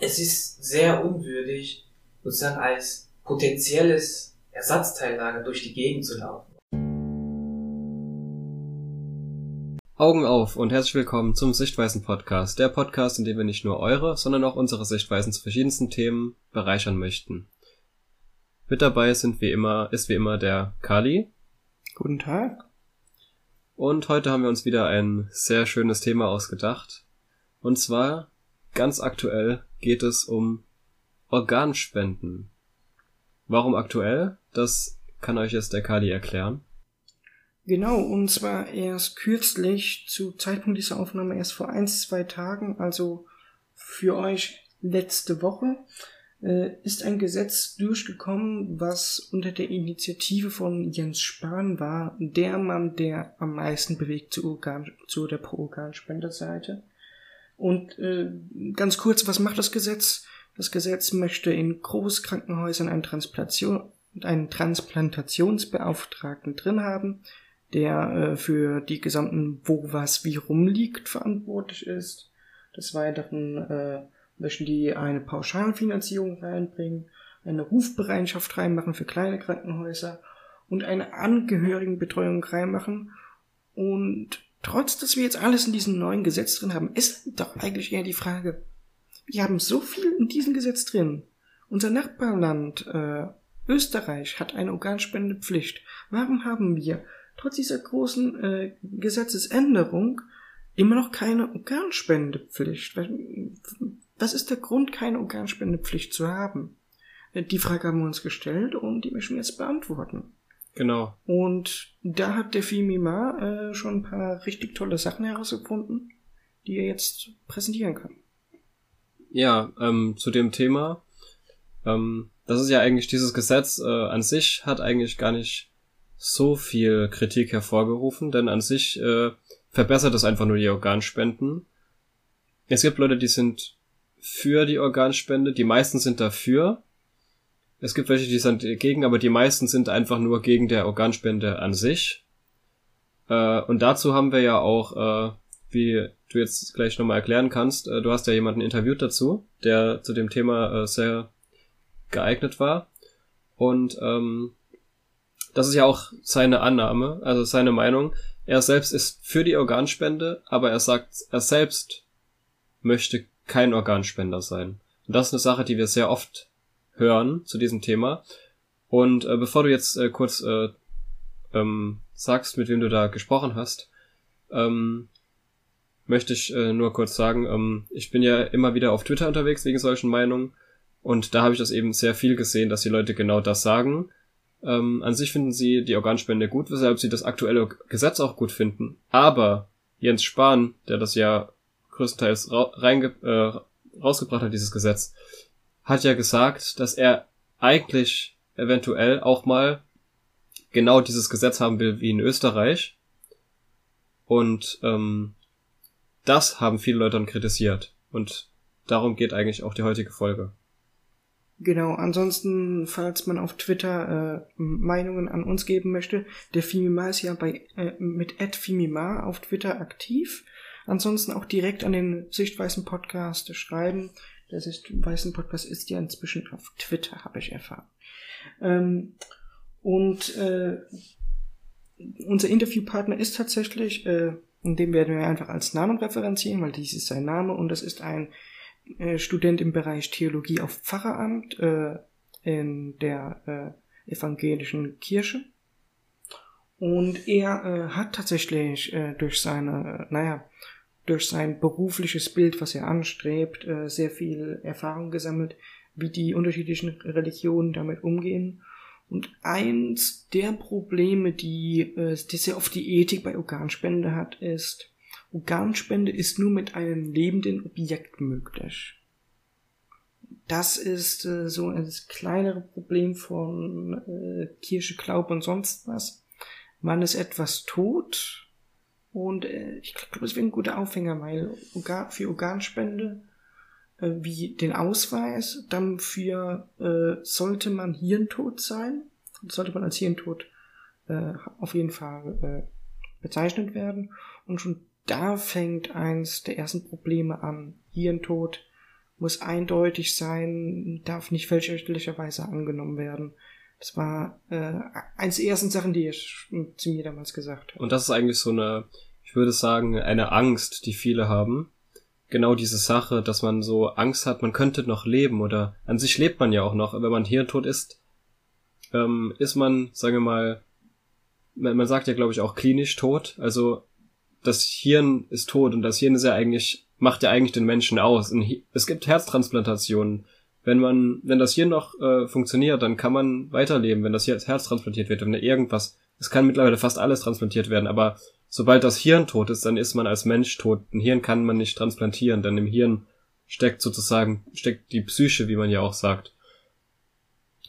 es ist sehr unwürdig, sozusagen als potenzielles Ersatzteillager durch die Gegend zu laufen. Augen auf und herzlich willkommen zum Sichtweisen Podcast, der Podcast, in dem wir nicht nur eure, sondern auch unsere Sichtweisen zu verschiedensten Themen bereichern möchten. Mit dabei sind wie immer, ist wie immer der Kali. Guten Tag. Und heute haben wir uns wieder ein sehr schönes Thema ausgedacht. Und zwar, ganz aktuell, geht es um Organspenden. Warum aktuell? Das kann euch jetzt der Kali erklären. Genau, und zwar erst kürzlich, zu Zeitpunkt dieser Aufnahme erst vor ein, zwei Tagen, also für euch letzte Woche, äh, ist ein Gesetz durchgekommen, was unter der Initiative von Jens Spahn war, der Mann, der am meisten bewegt zu, Organ, zu der Pro-Organspenderseite. Und äh, ganz kurz, was macht das Gesetz? Das Gesetz möchte in Großkrankenhäusern einen, Transplantation, einen Transplantationsbeauftragten drin haben, der äh, für die gesamten Wo was wie rumliegt verantwortlich ist. Des Weiteren äh, möchten die eine Pauschalfinanzierung reinbringen, eine Rufbereitschaft reinmachen für kleine Krankenhäuser und eine Angehörigenbetreuung reinmachen. Und trotz, dass wir jetzt alles in diesem neuen Gesetz drin haben, ist doch eigentlich eher die Frage, wir haben so viel in diesem Gesetz drin. Unser Nachbarland äh, Österreich hat eine Organspendepflicht. Warum haben wir trotz dieser großen äh, Gesetzesänderung immer noch keine Organspendepflicht. Was ist der Grund, keine Organspendepflicht zu haben? Äh, die Frage haben wir uns gestellt und die möchten wir jetzt beantworten. Genau. Und da hat der Fimima äh, schon ein paar richtig tolle Sachen herausgefunden, die er jetzt präsentieren kann. Ja, ähm, zu dem Thema. Ähm, das ist ja eigentlich dieses Gesetz äh, an sich hat eigentlich gar nicht so viel Kritik hervorgerufen, denn an sich äh, verbessert es einfach nur die Organspenden. Es gibt Leute, die sind für die Organspende, die meisten sind dafür. Es gibt welche, die sind dagegen, aber die meisten sind einfach nur gegen der Organspende an sich. Äh, und dazu haben wir ja auch, äh, wie du jetzt gleich nochmal erklären kannst, äh, du hast ja jemanden interviewt dazu, der zu dem Thema äh, sehr geeignet war. Und ähm, das ist ja auch seine Annahme, also seine Meinung. Er selbst ist für die Organspende, aber er sagt, er selbst möchte kein Organspender sein. Und das ist eine Sache, die wir sehr oft hören zu diesem Thema. Und äh, bevor du jetzt äh, kurz äh, ähm, sagst, mit wem du da gesprochen hast, ähm, möchte ich äh, nur kurz sagen, ähm, ich bin ja immer wieder auf Twitter unterwegs wegen solchen Meinungen und da habe ich das eben sehr viel gesehen, dass die Leute genau das sagen ähm, an sich finden sie die Organspende gut, weshalb sie das aktuelle Gesetz auch gut finden. Aber Jens Spahn, der das ja größtenteils ra äh, rausgebracht hat, dieses Gesetz, hat ja gesagt, dass er eigentlich eventuell auch mal genau dieses Gesetz haben will wie in Österreich. Und ähm, das haben viele Leute dann kritisiert. Und darum geht eigentlich auch die heutige Folge. Genau, ansonsten, falls man auf Twitter äh, Meinungen an uns geben möchte, der Fimima ist ja bei äh, mit Fimima auf Twitter aktiv. Ansonsten auch direkt an den Sichtweisen Podcast schreiben. Der Sichtweisen Podcast ist ja inzwischen auf Twitter, habe ich erfahren. Ähm, und äh, unser Interviewpartner ist tatsächlich, äh, in dem werden wir einfach als Namen referenzieren, weil dies ist sein Name und das ist ein äh, Student im Bereich Theologie auf Pfarreramt äh, in der äh, evangelischen Kirche. Und er äh, hat tatsächlich äh, durch seine, naja, durch sein berufliches Bild, was er anstrebt, äh, sehr viel Erfahrung gesammelt, wie die unterschiedlichen Religionen damit umgehen. Und eins der Probleme, die, äh, die sehr oft die Ethik bei Organspende hat, ist, Organspende ist nur mit einem lebenden Objekt möglich. Das ist äh, so ein kleinere Problem von Kirche, Glaube und sonst was. Man ist etwas tot und äh, ich glaube, das wäre ein guter Aufhänger, weil für Organspende äh, wie den Ausweis, dann für äh, sollte man hirntot sein, sollte man als hirntot äh, auf jeden Fall äh, bezeichnet werden und schon da fängt eins der ersten Probleme an. Hirntod muss eindeutig sein, darf nicht fälschlicherweise angenommen werden. Das war äh, eins der ersten Sachen, die ich zu mir damals gesagt habe. Und das ist eigentlich so eine, würde sagen, eine Angst, die viele haben. Genau diese Sache, dass man so Angst hat, man könnte noch leben oder an sich lebt man ja auch noch, wenn man hirntot ist, ähm, ist man, sagen wir mal, man, man sagt ja, glaube ich, auch klinisch tot. Also das Hirn ist tot und das Hirn ist ja eigentlich, macht ja eigentlich den Menschen aus. Es gibt Herztransplantationen wenn man, wenn das hier noch äh, funktioniert, dann kann man weiterleben, wenn das hier als Herz transplantiert wird, wenn irgendwas, es kann mittlerweile fast alles transplantiert werden, aber sobald das Hirn tot ist, dann ist man als Mensch tot. Ein Hirn kann man nicht transplantieren, denn im Hirn steckt sozusagen, steckt die Psyche, wie man ja auch sagt.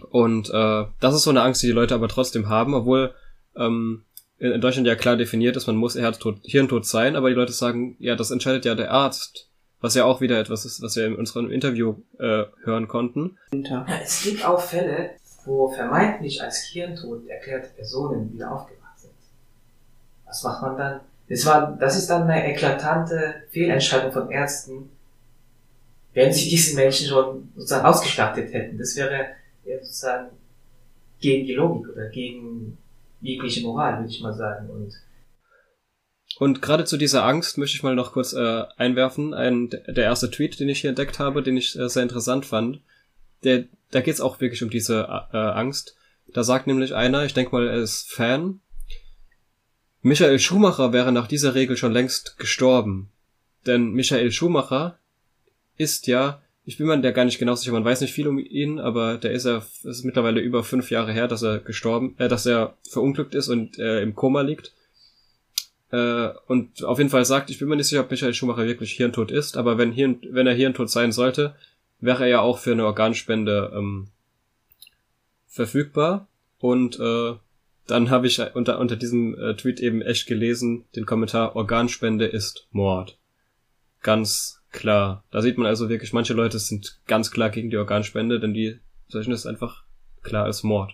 Und äh, das ist so eine Angst, die die Leute aber trotzdem haben, obwohl ähm, in Deutschland ja klar definiert ist, man muss Herztot, Hirntod sein, aber die Leute sagen, ja, das entscheidet ja der Arzt was ja auch wieder etwas ist, was wir in unserem Interview äh, hören konnten. Ja, es gibt auch Fälle, wo vermeintlich als Hirntod erklärte Personen wieder aufgewacht. Was macht man dann? Das, war, das ist dann eine eklatante Fehlentscheidung von Ärzten, wenn sie diese Menschen schon sozusagen ausgestattet hätten. Das wäre sozusagen gegen die Logik oder gegen jegliche Moral, würde ich mal sagen. Und und gerade zu dieser Angst möchte ich mal noch kurz äh, einwerfen. Ein, der erste Tweet, den ich hier entdeckt habe, den ich äh, sehr interessant fand, der, da geht es auch wirklich um diese äh, Angst. Da sagt nämlich einer, ich denke mal, er ist Fan, Michael Schumacher wäre nach dieser Regel schon längst gestorben. Denn Michael Schumacher ist ja, ich bin mir der gar nicht genau sicher, man weiß nicht viel um ihn, aber der ist ja, es ist mittlerweile über fünf Jahre her, dass er gestorben, äh, dass er verunglückt ist und äh, im Koma liegt. Äh, und auf jeden Fall sagt, ich bin mir nicht sicher, ob Michael Schumacher wirklich hirntot ist, aber wenn, Hirn, wenn er hirntot sein sollte, wäre er ja auch für eine Organspende ähm, verfügbar. Und äh, dann habe ich unter, unter diesem äh, Tweet eben echt gelesen, den Kommentar, Organspende ist Mord. Ganz klar. Da sieht man also wirklich, manche Leute sind ganz klar gegen die Organspende, denn die solchen ist einfach klar als Mord.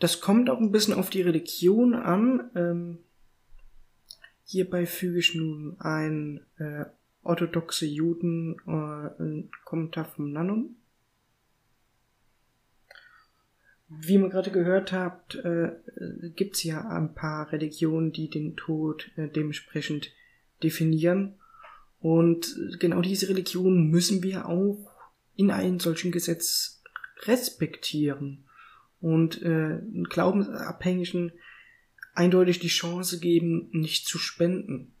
Das kommt auch ein bisschen auf die Religion an. Ähm, Hierbei füge ich nun ein äh, orthodoxe Juden äh, ein Kommentar vom Nannum. Wie man gerade gehört habt, äh, gibt es ja ein paar Religionen, die den Tod äh, dementsprechend definieren. Und genau diese Religionen müssen wir auch in einem solchen Gesetz respektieren. Und äh, glaubensabhängigen eindeutig die Chance geben, nicht zu spenden.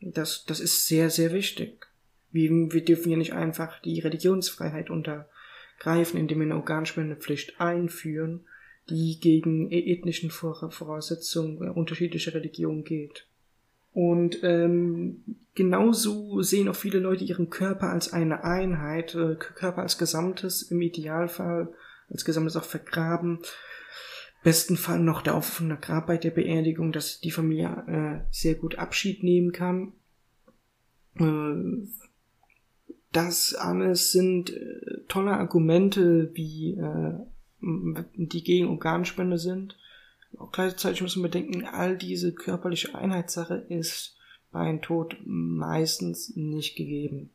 Das, das ist sehr, sehr wichtig. Wir, wir dürfen ja nicht einfach die Religionsfreiheit untergreifen, indem wir eine Organspendepflicht einführen, die gegen e-, ethnischen Voraussetzungen unterschiedlicher Religionen geht. Und ähm, genauso sehen auch viele Leute ihren Körper als eine Einheit, äh, Körper als Gesamtes, im Idealfall als Gesamtes auch vergraben besten Fall noch der offene Grab bei der Beerdigung, dass die Familie äh, sehr gut Abschied nehmen kann. Äh, das alles sind äh, tolle Argumente, wie äh, die gegen Organspende sind. Auch gleichzeitig müssen wir bedenken, all diese körperliche Einheitssache ist bei einem Tod meistens nicht gegeben.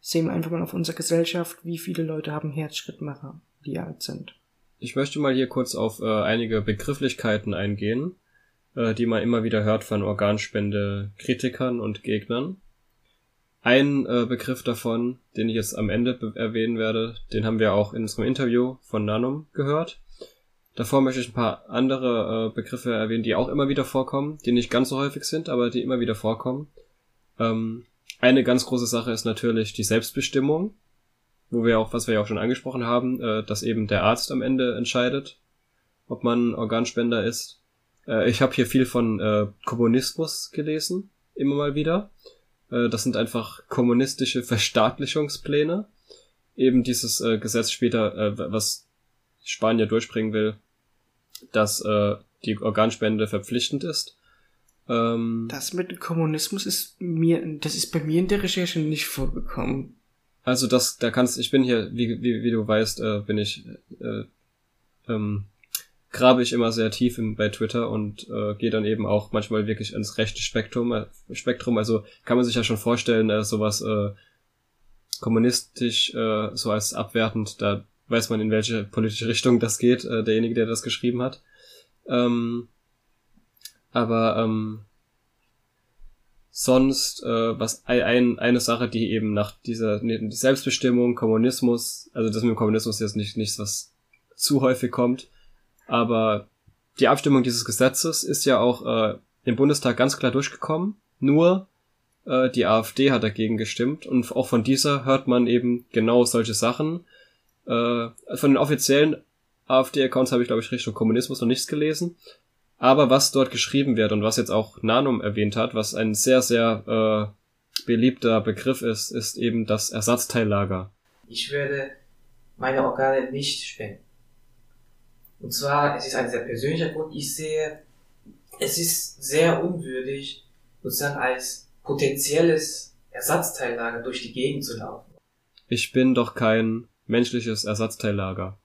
Sehen wir einfach mal auf unserer Gesellschaft, wie viele Leute haben Herzschrittmacher, die alt sind. Ich möchte mal hier kurz auf äh, einige Begrifflichkeiten eingehen, äh, die man immer wieder hört von Organspende-Kritikern und Gegnern. Ein äh, Begriff davon, den ich jetzt am Ende erwähnen werde, den haben wir auch in unserem Interview von Nanum gehört. Davor möchte ich ein paar andere äh, Begriffe erwähnen, die auch immer wieder vorkommen, die nicht ganz so häufig sind, aber die immer wieder vorkommen. Ähm, eine ganz große Sache ist natürlich die Selbstbestimmung wo wir auch, was wir ja auch schon angesprochen haben, äh, dass eben der Arzt am Ende entscheidet, ob man Organspender ist. Äh, ich habe hier viel von äh, Kommunismus gelesen, immer mal wieder. Äh, das sind einfach kommunistische Verstaatlichungspläne. Eben dieses äh, Gesetz später, äh, was Spanien durchbringen will, dass äh, die Organspende verpflichtend ist. Ähm, das mit dem Kommunismus ist mir, das ist bei mir in der Recherche nicht vorgekommen. Also das, da kannst, ich bin hier, wie, wie, wie du weißt, äh, bin ich, äh, ähm, grabe ich immer sehr tief im, bei Twitter und äh, gehe dann eben auch manchmal wirklich ins rechte Spektrum. Äh, Spektrum. Also kann man sich ja schon vorstellen, äh, sowas, äh, kommunistisch äh, so als abwertend, da weiß man, in welche politische Richtung das geht, äh, derjenige, der das geschrieben hat. Ähm, aber ähm, sonst, äh, was ein, eine Sache, die eben nach dieser die Selbstbestimmung, Kommunismus, also das mit dem Kommunismus jetzt nicht nichts, was zu häufig kommt, aber die Abstimmung dieses Gesetzes ist ja auch äh, im Bundestag ganz klar durchgekommen. Nur äh, die AfD hat dagegen gestimmt und auch von dieser hört man eben genau solche Sachen. Äh, von den offiziellen AfD-Accounts habe ich, glaube ich, Richtung Kommunismus noch nichts gelesen. Aber was dort geschrieben wird und was jetzt auch Nanum erwähnt hat, was ein sehr, sehr äh, beliebter Begriff ist, ist eben das Ersatzteillager. Ich würde meine Organe nicht spenden. Und zwar, es ist ein sehr persönlicher Grund. Ich sehe, es ist sehr unwürdig, sozusagen als potenzielles Ersatzteillager durch die Gegend zu laufen. Ich bin doch kein menschliches Ersatzteillager.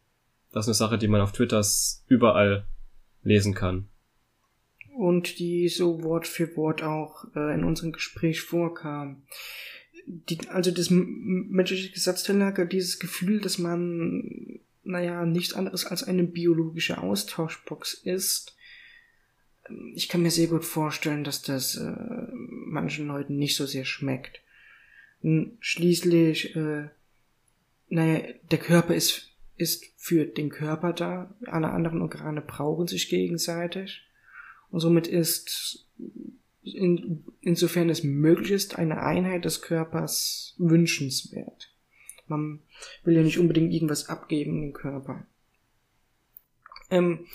Das ist eine Sache, die man auf Twitter überall lesen kann. Und die so Wort für Wort auch äh, in unserem Gespräch vorkam. Die, also das menschliche Ersatzteillager, dieses Gefühl, dass man, naja, nichts anderes als eine biologische Austauschbox ist, ich kann mir sehr gut vorstellen, dass das äh, manchen Leuten nicht so sehr schmeckt. Schließlich, äh, naja, der Körper ist, ist für den Körper da, alle anderen Organe brauchen sich gegenseitig und somit ist, in, insofern es möglich ist, eine Einheit des Körpers wünschenswert. Man will ja nicht unbedingt irgendwas abgeben im Körper. Ähm,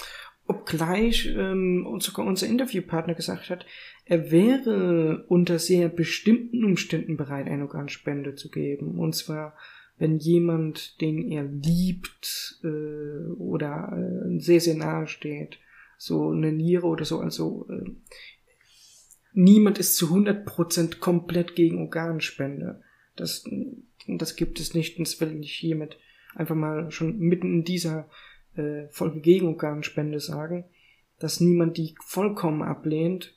obgleich ähm, sogar unser Interviewpartner gesagt hat, er wäre unter sehr bestimmten Umständen bereit, eine Organspende zu geben. Und zwar, wenn jemand, den er liebt äh, oder äh, sehr, sehr nahe steht, so eine Niere oder so, also äh, niemand ist zu 100% komplett gegen Organspende. Das, das gibt es nicht, und das will ich hiermit einfach mal schon mitten in dieser äh, Folge gegen Organspende sagen, dass niemand die vollkommen ablehnt.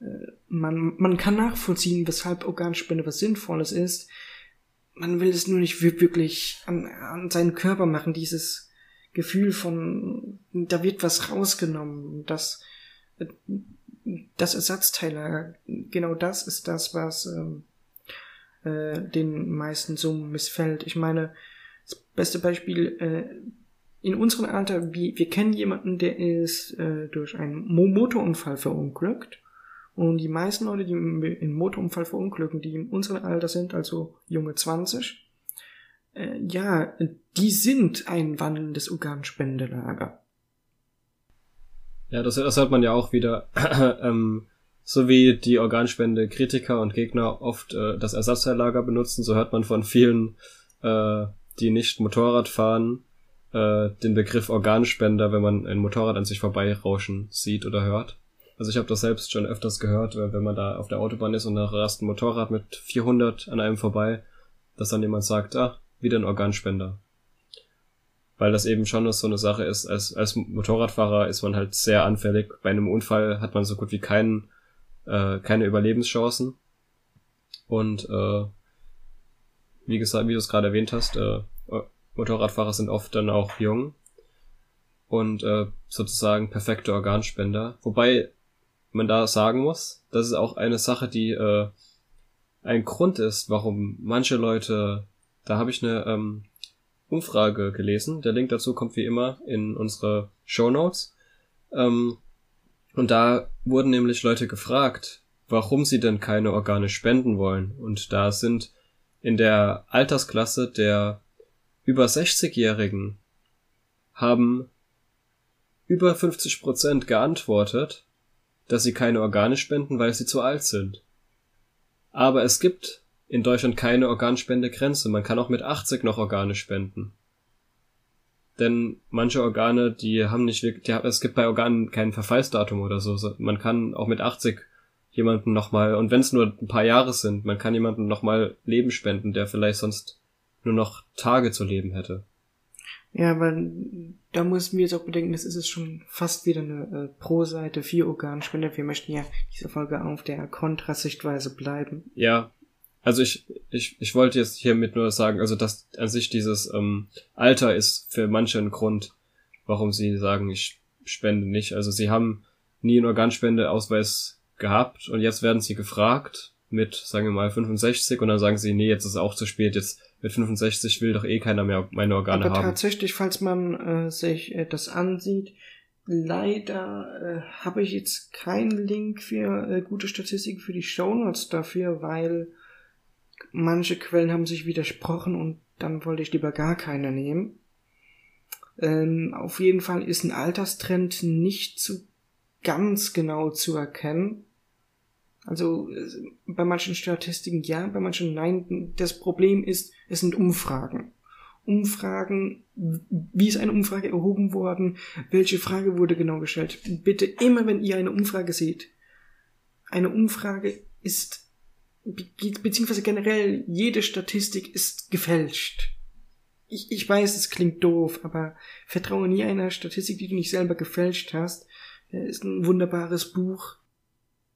Äh, man, man kann nachvollziehen, weshalb Organspende was Sinnvolles ist. Man will es nur nicht wirklich an, an seinen Körper machen, dieses Gefühl von, da wird was rausgenommen, das, das Ersatzteil, genau das ist das, was ähm, äh, den meisten so missfällt. Ich meine, das beste Beispiel, äh, in unserem Alter, wir, wir kennen jemanden, der ist äh, durch einen Motorunfall verunglückt. Und die meisten Leute, die im Motorunfall verunglücken, die in unserem Alter sind, also junge 20, äh, ja, die sind ein wandelndes Organspendelager. Ja, das, das hört man ja auch wieder. ähm, so wie die Organspende Kritiker und Gegner oft äh, das Ersatzteillager benutzen, so hört man von vielen, äh, die nicht Motorrad fahren, äh, den Begriff Organspender, wenn man ein Motorrad an sich vorbeirauschen sieht oder hört. Also ich habe das selbst schon öfters gehört, wenn man da auf der Autobahn ist und da rast ein Motorrad mit 400 an einem vorbei, dass dann jemand sagt, ah, wieder ein Organspender. Weil das eben schon so eine Sache ist, als, als Motorradfahrer ist man halt sehr anfällig. Bei einem Unfall hat man so gut wie keinen, äh, keine Überlebenschancen. Und äh, wie gesagt, wie du es gerade erwähnt hast, äh, Motorradfahrer sind oft dann auch jung und äh, sozusagen perfekte Organspender. Wobei man da sagen muss, das ist auch eine Sache, die äh, ein Grund ist, warum manche Leute, da habe ich eine ähm, Umfrage gelesen, der Link dazu kommt wie immer in unsere Show Notes. Ähm, und da wurden nämlich Leute gefragt, warum sie denn keine Organe spenden wollen. Und da sind in der Altersklasse der über 60-Jährigen haben über 50 Prozent geantwortet, dass sie keine Organe spenden, weil sie zu alt sind. Aber es gibt in Deutschland keine Organspendegrenze. Man kann auch mit 80 noch Organe spenden. Denn manche Organe, die haben nicht wirklich, die, es gibt bei Organen kein Verfallsdatum oder so. Man kann auch mit 80 jemanden nochmal, und wenn es nur ein paar Jahre sind, man kann jemanden nochmal Leben spenden, der vielleicht sonst nur noch Tage zu leben hätte. Ja, aber da müssen wir jetzt auch bedenken, das ist es schon fast wieder eine äh, Pro-Seite, vier Organspender. Wir möchten ja diese Folge auf der Kontrasichtweise bleiben. Ja, also ich, ich, ich wollte jetzt hiermit nur sagen, also dass an sich dieses ähm, Alter ist für manche ein Grund, warum sie sagen, ich spende nicht. Also sie haben nie einen Organspendeausweis gehabt und jetzt werden sie gefragt mit, sagen wir mal, 65 und dann sagen sie, nee, jetzt ist es auch zu spät, jetzt mit 65 will doch eh keiner mehr meine Organe Aber haben. tatsächlich, falls man äh, sich äh, das ansieht, leider äh, habe ich jetzt keinen Link für äh, gute Statistiken für die Shownotes dafür, weil manche Quellen haben sich widersprochen und dann wollte ich lieber gar keine nehmen. Ähm, auf jeden Fall ist ein Alterstrend nicht so ganz genau zu erkennen. Also bei manchen Statistiken ja, bei manchen nein. Das Problem ist, es sind Umfragen. Umfragen, wie ist eine Umfrage erhoben worden, welche Frage wurde genau gestellt. Bitte immer, wenn ihr eine Umfrage seht, eine Umfrage ist, beziehungsweise generell jede Statistik ist gefälscht. Ich, ich weiß, es klingt doof, aber vertraue nie einer Statistik, die du nicht selber gefälscht hast. Das ist ein wunderbares Buch.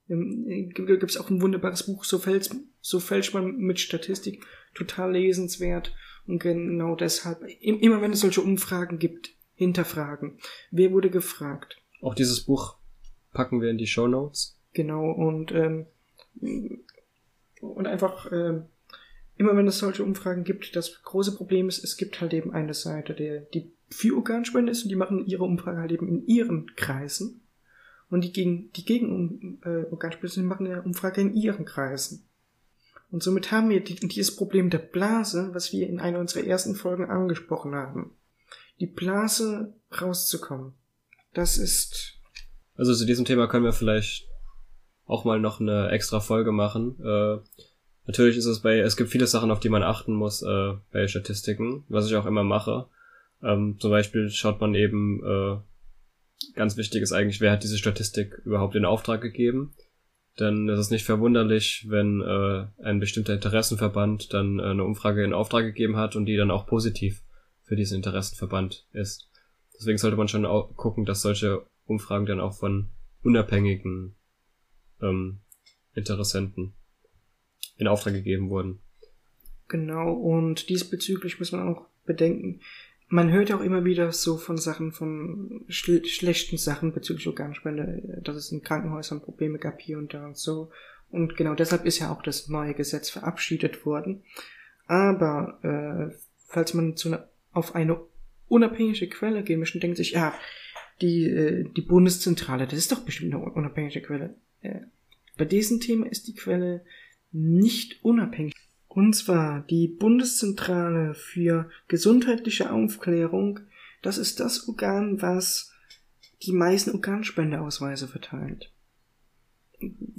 Ähm, äh, Gibt es auch ein wunderbares Buch, so fälscht, so fälscht man mit Statistik. Total lesenswert. Und genau deshalb, immer wenn es solche Umfragen gibt, hinterfragen. Wer wurde gefragt? Auch dieses Buch packen wir in die Show Notes. Genau, und, ähm, und einfach, ähm, immer wenn es solche Umfragen gibt, das große Problem ist, es gibt halt eben eine Seite, der, die für Organspende ist und die machen ihre Umfrage halt eben in ihren Kreisen. Und die gegen, die gegen äh, Organspende sind, machen eine Umfrage in ihren Kreisen. Und somit haben wir die, dieses Problem der Blase, was wir in einer unserer ersten Folgen angesprochen haben. Die Blase rauszukommen. Das ist. Also zu diesem Thema können wir vielleicht auch mal noch eine extra Folge machen. Äh, natürlich ist es bei, es gibt viele Sachen, auf die man achten muss äh, bei Statistiken, was ich auch immer mache. Ähm, zum Beispiel schaut man eben, äh, ganz wichtig ist eigentlich, wer hat diese Statistik überhaupt in Auftrag gegeben ist es nicht verwunderlich, wenn äh, ein bestimmter Interessenverband dann äh, eine Umfrage in Auftrag gegeben hat und die dann auch positiv für diesen Interessenverband ist. Deswegen sollte man schon gucken, dass solche Umfragen dann auch von unabhängigen ähm, Interessenten in Auftrag gegeben wurden. Genau, und diesbezüglich muss man auch bedenken, man hört auch immer wieder so von Sachen, von schl schlechten Sachen bezüglich Organspende, dass es in Krankenhäusern Probleme gab hier und da und so. Und genau deshalb ist ja auch das neue Gesetz verabschiedet worden. Aber äh, falls man zu ne, auf eine unabhängige Quelle gehen möchte, denkt sich, ja, die, äh, die Bundeszentrale, das ist doch bestimmt eine unabhängige Quelle. Äh, bei diesem Thema ist die Quelle nicht unabhängig. Und zwar die Bundeszentrale für gesundheitliche Aufklärung. Das ist das Organ, was die meisten Organspendeausweise verteilt.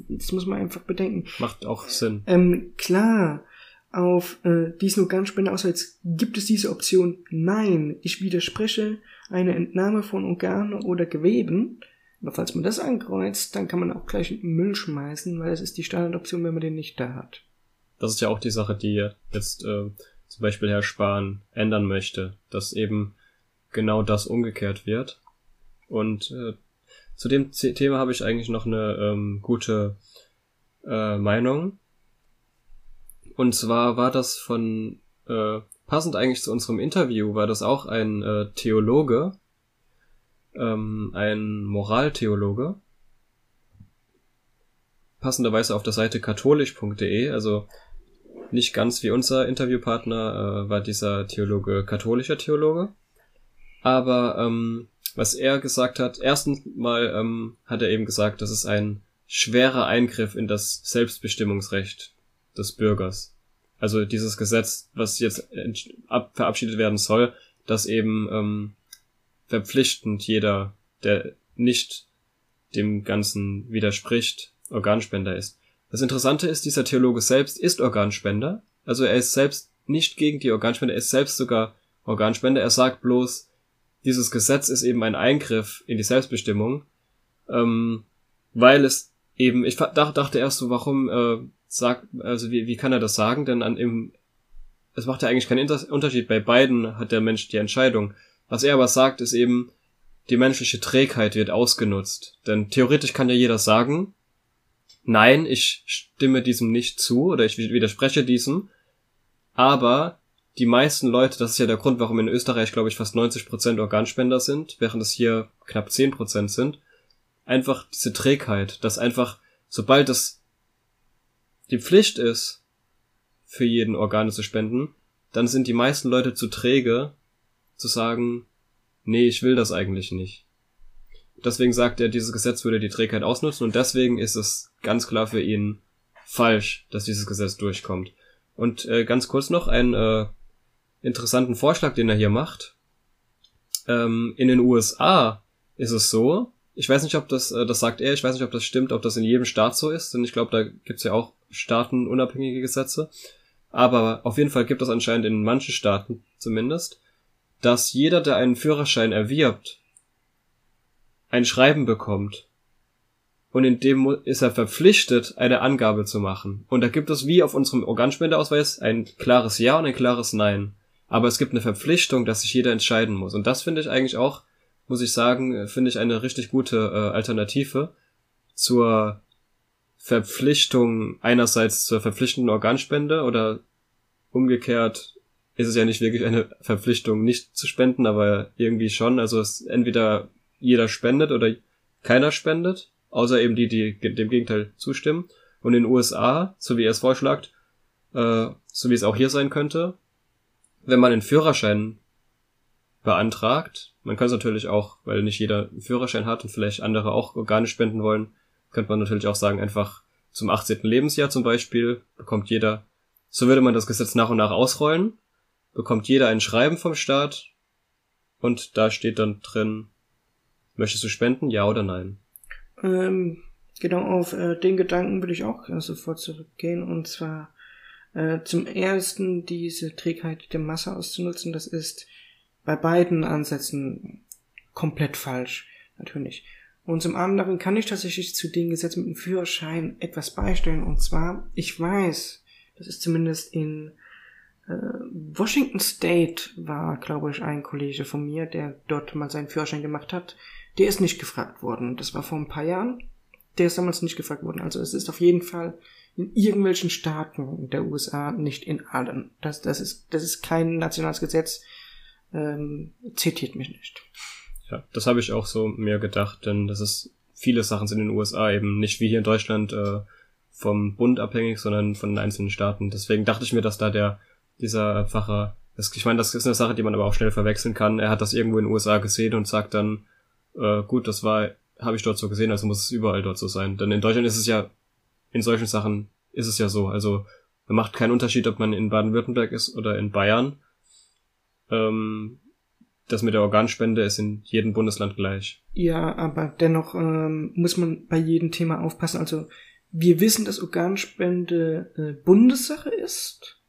Das muss man einfach bedenken. Macht auch Sinn. Ähm, klar, auf äh, diesen Organspendeausweis gibt es diese Option. Nein, ich widerspreche eine Entnahme von Organen oder Geweben. Aber falls man das ankreuzt, dann kann man auch gleich Müll schmeißen, weil das ist die Standardoption, wenn man den nicht da hat. Das ist ja auch die Sache, die jetzt äh, zum Beispiel Herr Spahn ändern möchte, dass eben genau das umgekehrt wird. Und äh, zu dem Thema habe ich eigentlich noch eine ähm, gute äh, Meinung. Und zwar war das von, äh, passend eigentlich zu unserem Interview, war das auch ein äh, Theologe, ähm, ein Moraltheologe, passenderweise auf der Seite katholisch.de, also nicht ganz wie unser Interviewpartner äh, war dieser Theologe katholischer Theologe. Aber ähm, was er gesagt hat, erstens mal ähm, hat er eben gesagt, das ist ein schwerer Eingriff in das Selbstbestimmungsrecht des Bürgers. Also dieses Gesetz, was jetzt ab, verabschiedet werden soll, dass eben ähm, verpflichtend jeder, der nicht dem Ganzen widerspricht, Organspender ist. Das Interessante ist, dieser Theologe selbst ist Organspender. Also er ist selbst nicht gegen die Organspender, er ist selbst sogar Organspender. Er sagt bloß, dieses Gesetz ist eben ein Eingriff in die Selbstbestimmung, ähm, weil es eben, ich dachte erst so, warum äh, sagt, also wie, wie kann er das sagen? Denn an im, es macht ja eigentlich keinen Unterschied. Bei beiden hat der Mensch die Entscheidung. Was er aber sagt, ist eben, die menschliche Trägheit wird ausgenutzt. Denn theoretisch kann ja jeder sagen, nein, ich stimme diesem nicht zu oder ich widerspreche diesem, aber die meisten Leute, das ist ja der Grund, warum in Österreich, glaube ich, fast 90% Organspender sind, während es hier knapp 10% sind, einfach diese Trägheit, dass einfach, sobald es die Pflicht ist, für jeden Organe zu spenden, dann sind die meisten Leute zu träge, zu sagen, nee, ich will das eigentlich nicht. Deswegen sagt er, dieses Gesetz würde die Trägheit ausnutzen und deswegen ist es ganz klar für ihn falsch, dass dieses Gesetz durchkommt. Und äh, ganz kurz noch einen äh, interessanten Vorschlag, den er hier macht. Ähm, in den USA ist es so, ich weiß nicht, ob das, äh, das sagt er, ich weiß nicht, ob das stimmt, ob das in jedem Staat so ist, denn ich glaube, da gibt's ja auch staatenunabhängige Gesetze. Aber auf jeden Fall gibt es anscheinend in manchen Staaten zumindest, dass jeder, der einen Führerschein erwirbt, ein Schreiben bekommt. Und in dem ist er verpflichtet, eine Angabe zu machen. Und da gibt es wie auf unserem Organspendeausweis ein klares Ja und ein klares Nein. Aber es gibt eine Verpflichtung, dass sich jeder entscheiden muss. Und das finde ich eigentlich auch muss ich sagen, finde ich eine richtig gute äh, Alternative zur Verpflichtung einerseits zur verpflichtenden Organspende oder umgekehrt ist es ja nicht wirklich eine Verpflichtung, nicht zu spenden, aber irgendwie schon. Also es entweder jeder spendet oder keiner spendet, außer eben die, die dem Gegenteil zustimmen. Und in den USA, so wie er es vorschlägt, äh, so wie es auch hier sein könnte, wenn man einen Führerschein beantragt, man kann es natürlich auch, weil nicht jeder einen Führerschein hat und vielleicht andere auch Organe spenden wollen, könnte man natürlich auch sagen, einfach zum 18. Lebensjahr zum Beispiel bekommt jeder, so würde man das Gesetz nach und nach ausrollen, bekommt jeder ein Schreiben vom Staat und da steht dann drin, möchtest du spenden, ja oder nein? Ähm, genau, auf äh, den Gedanken würde ich auch sofort zurückgehen und zwar äh, zum ersten diese Trägheit der Masse auszunutzen, das ist bei beiden Ansätzen komplett falsch, natürlich. Und zum anderen kann ich tatsächlich zu den Gesetzen mit dem Führerschein etwas beistellen. Und zwar, ich weiß, das ist zumindest in Washington State war, glaube ich, ein Kollege von mir, der dort mal seinen Führerschein gemacht hat. Der ist nicht gefragt worden. Das war vor ein paar Jahren. Der ist damals nicht gefragt worden. Also es ist auf jeden Fall in irgendwelchen Staaten der USA, nicht in allen. Das, das, ist, das ist kein nationales Gesetz ähm, zitiert mich nicht. Ja, das habe ich auch so mir gedacht, denn das ist viele Sachen sind in den USA eben nicht wie hier in Deutschland äh, vom Bund abhängig, sondern von den einzelnen Staaten. Deswegen dachte ich mir, dass da der dieser Pfarrer, das, ich meine, das ist eine Sache, die man aber auch schnell verwechseln kann. Er hat das irgendwo in den USA gesehen und sagt dann, äh, gut, das war, habe ich dort so gesehen, also muss es überall dort so sein. Denn in Deutschland ist es ja, in solchen Sachen ist es ja so. Also man macht keinen Unterschied, ob man in Baden-Württemberg ist oder in Bayern. Ähm, das mit der Organspende ist in jedem Bundesland gleich. Ja, aber dennoch ähm, muss man bei jedem Thema aufpassen. Also wir wissen, dass Organspende äh, Bundessache ist,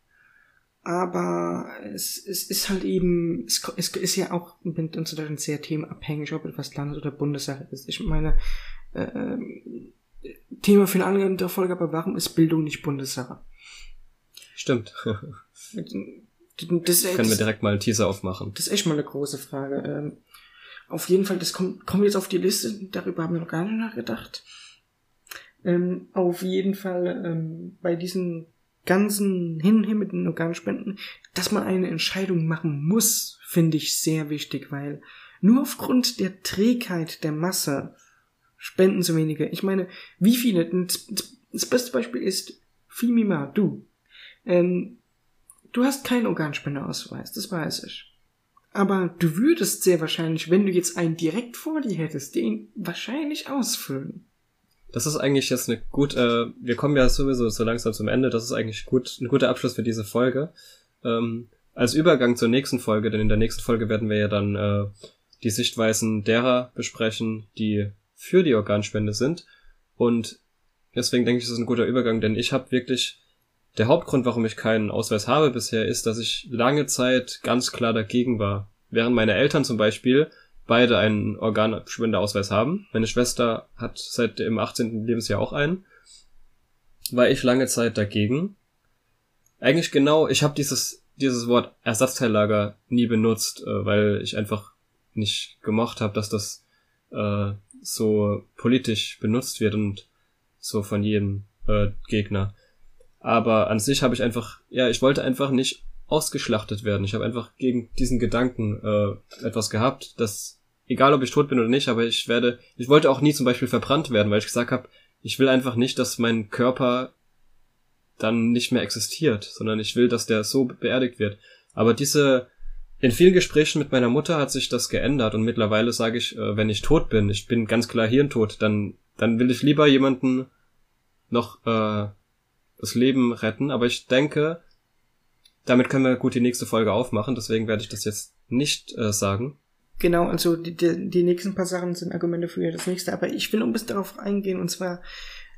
aber es, es ist halt eben, es, es ist ja auch mit uns sehr themenabhängig, ob etwas Landes- oder Bundessache ist. Ich meine, äh, Thema für eine andere Folge, aber warum ist Bildung nicht Bundessache? Stimmt. Das ist, Können wir direkt mal einen Teaser aufmachen. Das ist echt mal eine große Frage. Ähm, auf jeden Fall, das kommt, kommt jetzt auf die Liste, darüber haben wir noch gar nicht nachgedacht. Ähm, auf jeden Fall ähm, bei diesen ganzen Hin Her mit den Organspenden, dass man eine Entscheidung machen muss, finde ich sehr wichtig, weil nur aufgrund der Trägheit der Masse spenden so wenige. Ich meine, wie viele? Das beste Beispiel ist Fimima, du. Ähm, Du hast keinen Organspendeausweis, das weiß ich. Aber du würdest sehr wahrscheinlich, wenn du jetzt einen direkt vor dir hättest, den wahrscheinlich ausfüllen. Das ist eigentlich jetzt eine gut, äh, wir kommen ja sowieso so langsam zum Ende, das ist eigentlich gut, ein guter Abschluss für diese Folge. Ähm, als Übergang zur nächsten Folge, denn in der nächsten Folge werden wir ja dann äh, die Sichtweisen derer besprechen, die für die Organspende sind. Und deswegen denke ich, das ist ein guter Übergang, denn ich habe wirklich der Hauptgrund, warum ich keinen Ausweis habe bisher, ist, dass ich lange Zeit ganz klar dagegen war. Während meine Eltern zum Beispiel beide einen Organspendeausweis haben. Meine Schwester hat seit dem 18. Lebensjahr auch einen. War ich lange Zeit dagegen. Eigentlich genau, ich habe dieses, dieses Wort Ersatzteillager nie benutzt, äh, weil ich einfach nicht gemocht habe, dass das äh, so politisch benutzt wird und so von jedem äh, Gegner. Aber an sich habe ich einfach, ja, ich wollte einfach nicht ausgeschlachtet werden. Ich habe einfach gegen diesen Gedanken äh, etwas gehabt, dass egal ob ich tot bin oder nicht, aber ich werde, ich wollte auch nie zum Beispiel verbrannt werden, weil ich gesagt habe, ich will einfach nicht, dass mein Körper dann nicht mehr existiert, sondern ich will, dass der so beerdigt wird. Aber diese, in vielen Gesprächen mit meiner Mutter hat sich das geändert und mittlerweile sage ich, äh, wenn ich tot bin, ich bin ganz klar hirntot, dann, dann will ich lieber jemanden noch äh, das Leben retten. Aber ich denke, damit können wir gut die nächste Folge aufmachen, deswegen werde ich das jetzt nicht äh, sagen. Genau, also die, die, die nächsten paar Sachen sind Argumente für das nächste, aber ich will ein bisschen darauf eingehen und zwar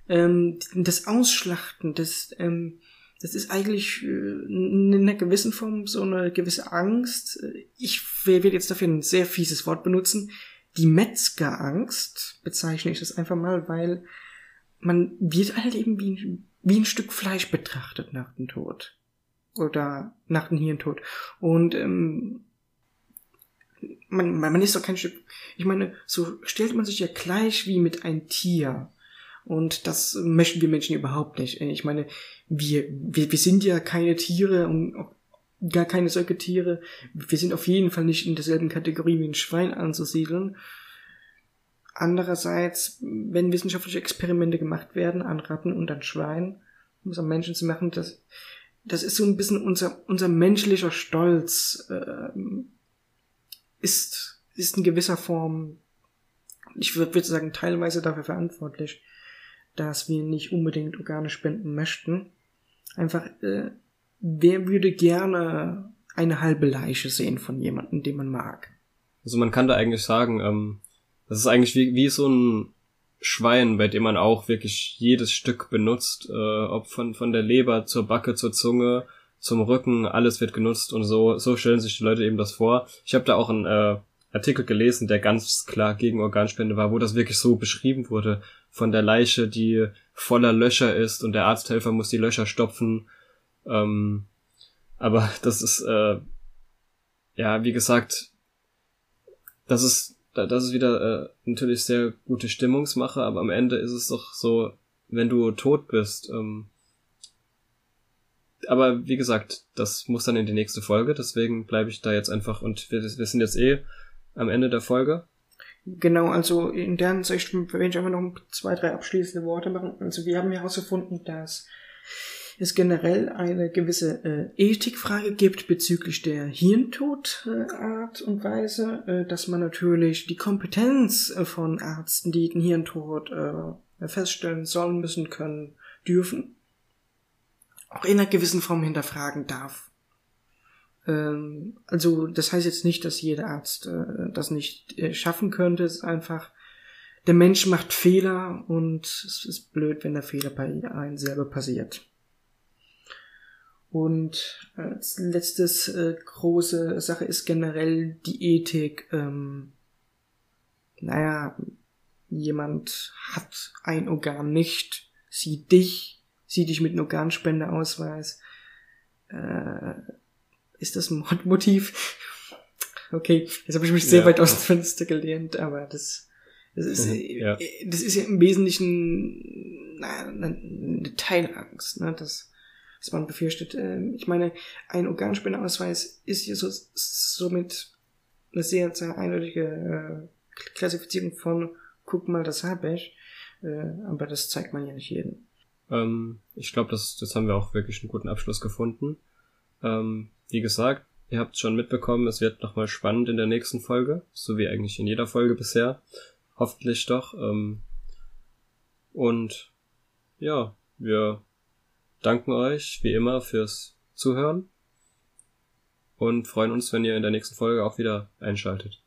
ähm, das Ausschlachten, das, ähm, das ist eigentlich äh, in einer gewissen Form so eine gewisse Angst. Ich werde jetzt dafür ein sehr fieses Wort benutzen. Die Metzgerangst bezeichne ich das einfach mal, weil man wird halt eben wie, wie ein Stück Fleisch betrachtet nach dem Tod. Oder nach dem Hirntod. Und ähm, man, man ist doch kein Stück. Ich meine, so stellt man sich ja gleich wie mit einem Tier. Und das möchten wir Menschen überhaupt nicht. Ich meine, wir, wir, wir sind ja keine Tiere und gar keine solche Tiere. Wir sind auf jeden Fall nicht in derselben Kategorie wie ein Schwein anzusiedeln. Andererseits, wenn wissenschaftliche Experimente gemacht werden an Ratten und an Schweinen, um es an Menschen zu machen, das, das ist so ein bisschen unser, unser menschlicher Stolz, äh, ist, ist in gewisser Form, ich würde sagen, teilweise dafür verantwortlich, dass wir nicht unbedingt Organe spenden möchten. Einfach, äh, wer würde gerne eine halbe Leiche sehen von jemandem, den man mag? Also man kann da eigentlich sagen, ähm, das ist eigentlich wie, wie so ein Schwein, bei dem man auch wirklich jedes Stück benutzt, äh, ob von, von der Leber zur Backe, zur Zunge, zum Rücken, alles wird genutzt und so, so stellen sich die Leute eben das vor. Ich habe da auch einen äh, Artikel gelesen, der ganz klar gegen Organspende war, wo das wirklich so beschrieben wurde, von der Leiche, die voller Löcher ist und der Arzthelfer muss die Löcher stopfen. Ähm, aber das ist, äh, ja, wie gesagt, das ist, das ist wieder äh, natürlich sehr gute Stimmungsmache, aber am Ende ist es doch so, wenn du tot bist, ähm, aber wie gesagt, das muss dann in die nächste Folge, deswegen bleibe ich da jetzt einfach und wir, wir sind jetzt eh am Ende der Folge. Genau, also in der Hinsicht will ich einfach noch zwei, drei abschließende Worte machen. Also wir haben herausgefunden, dass es generell eine gewisse äh, Ethikfrage gibt bezüglich der Hirntodart äh, und Weise, äh, dass man natürlich die Kompetenz äh, von Ärzten, die den Hirntod äh, feststellen sollen, müssen, können, dürfen, auch in einer gewissen Form hinterfragen darf. Ähm, also das heißt jetzt nicht, dass jeder Arzt äh, das nicht schaffen könnte. Es ist einfach, der Mensch macht Fehler und es ist blöd, wenn der Fehler bei einem selber passiert. Und als letztes äh, große Sache ist generell die Ethik. Ähm, naja, jemand hat ein Organ nicht, sieht dich, sieht dich mit einem Organspendeausweis. Äh, ist das ein Mordmotiv? Okay, jetzt habe ich mich sehr ja. weit aus dem Fenster gelehnt, aber das, das ist, ja. das ist ja im Wesentlichen na, eine Teilangst, ne? Das, was man befürchtet. Ähm, ich meine, ein Organspendeausweis ist ja so, somit eine sehr, sehr eindeutige äh, Klassifizierung von, guck mal, das habe ich. Äh, aber das zeigt man ja nicht jedem. Ähm, ich glaube, das, das haben wir auch wirklich einen guten Abschluss gefunden. Ähm, wie gesagt, ihr habt schon mitbekommen, es wird nochmal spannend in der nächsten Folge, so wie eigentlich in jeder Folge bisher. Hoffentlich doch. Ähm, und ja, wir danken euch wie immer fürs Zuhören und freuen uns, wenn ihr in der nächsten Folge auch wieder einschaltet.